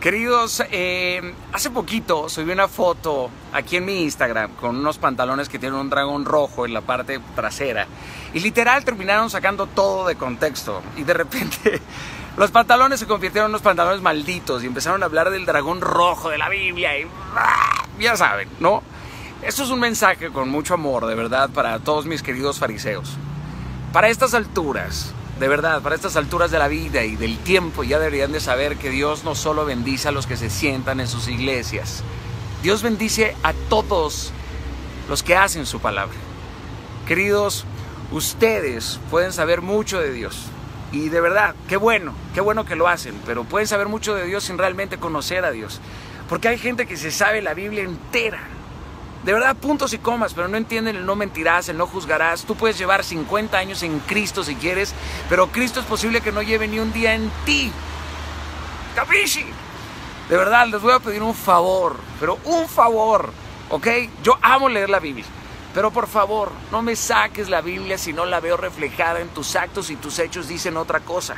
Queridos, eh, hace poquito subí una foto aquí en mi Instagram con unos pantalones que tienen un dragón rojo en la parte trasera. Y literal terminaron sacando todo de contexto. Y de repente los pantalones se convirtieron en unos pantalones malditos y empezaron a hablar del dragón rojo de la Biblia. Y ¡ah! ya saben, ¿no? Esto es un mensaje con mucho amor, de verdad, para todos mis queridos fariseos. Para estas alturas, de verdad, para estas alturas de la vida y del tiempo ya deberían de saber que Dios no solo bendice a los que se sientan en sus iglesias, Dios bendice a todos los que hacen su palabra. Queridos, ustedes pueden saber mucho de Dios. Y de verdad, qué bueno, qué bueno que lo hacen, pero pueden saber mucho de Dios sin realmente conocer a Dios. Porque hay gente que se sabe la Biblia entera, de verdad, puntos y comas, pero no entienden el no mentirás, el no juzgarás. Tú puedes llevar 50 años en Cristo si quieres, pero Cristo es posible que no lleve ni un día en ti. ¿Capisci? De verdad, les voy a pedir un favor, pero un favor, ¿ok? Yo amo leer la Biblia, pero por favor, no me saques la Biblia si no la veo reflejada en tus actos y tus hechos dicen otra cosa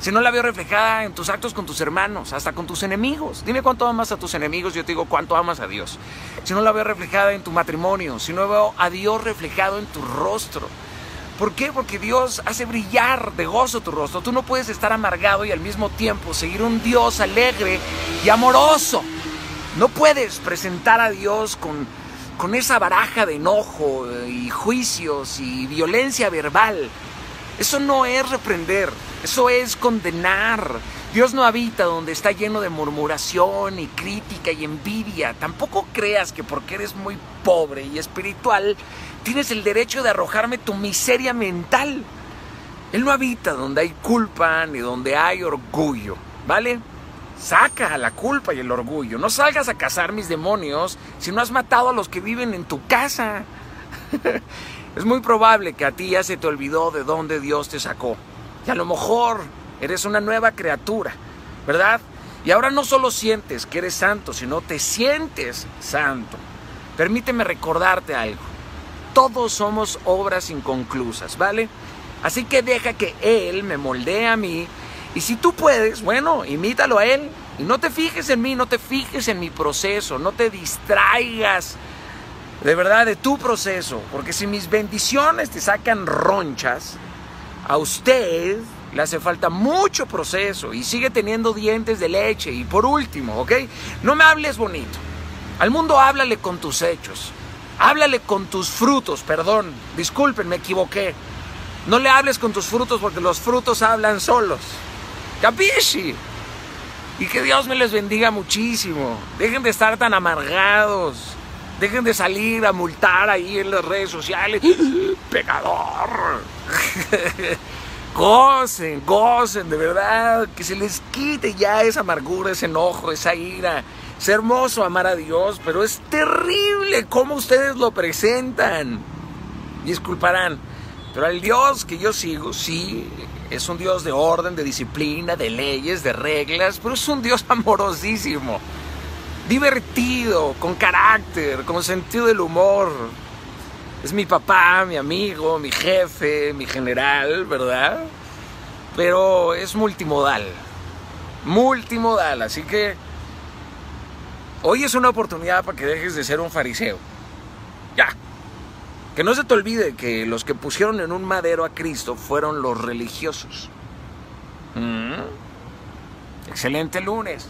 si no la veo reflejada en tus actos con tus hermanos, hasta con tus enemigos. Dime cuánto amas a tus enemigos, yo te digo cuánto amas a Dios. Si no la veo reflejada en tu matrimonio, si no veo a Dios reflejado en tu rostro. ¿Por qué? Porque Dios hace brillar de gozo tu rostro. Tú no puedes estar amargado y al mismo tiempo seguir un Dios alegre y amoroso. No puedes presentar a Dios con, con esa baraja de enojo y juicios y violencia verbal. Eso no es reprender. Eso es condenar. Dios no habita donde está lleno de murmuración y crítica y envidia. Tampoco creas que porque eres muy pobre y espiritual tienes el derecho de arrojarme tu miseria mental. Él no habita donde hay culpa ni donde hay orgullo, ¿vale? Saca la culpa y el orgullo. No salgas a cazar mis demonios si no has matado a los que viven en tu casa. es muy probable que a ti ya se te olvidó de dónde Dios te sacó. Y a lo mejor eres una nueva criatura, ¿verdad? Y ahora no solo sientes que eres santo, sino te sientes santo. Permíteme recordarte algo. Todos somos obras inconclusas, ¿vale? Así que deja que Él me moldee a mí. Y si tú puedes, bueno, imítalo a Él. Y no te fijes en mí, no te fijes en mi proceso, no te distraigas de verdad de tu proceso. Porque si mis bendiciones te sacan ronchas, a usted le hace falta mucho proceso y sigue teniendo dientes de leche. Y por último, ¿ok? No me hables bonito. Al mundo háblale con tus hechos. Háblale con tus frutos, perdón. Disculpen, me equivoqué. No le hables con tus frutos porque los frutos hablan solos. ¿Capisci? Y que Dios me les bendiga muchísimo. Dejen de estar tan amargados. Dejen de salir a multar ahí en las redes sociales. ¡Pegador! gocen, gocen, de verdad, que se les quite ya esa amargura, ese enojo, esa ira. Es hermoso amar a Dios, pero es terrible cómo ustedes lo presentan. Disculparán, pero el Dios que yo sigo, sí, es un Dios de orden, de disciplina, de leyes, de reglas, pero es un Dios amorosísimo, divertido, con carácter, con sentido del humor es mi papá, mi amigo, mi jefe, mi general, ¿verdad? Pero es multimodal. Multimodal, así que hoy es una oportunidad para que dejes de ser un fariseo. Ya. Que no se te olvide que los que pusieron en un madero a Cristo fueron los religiosos. Mm. Excelente lunes.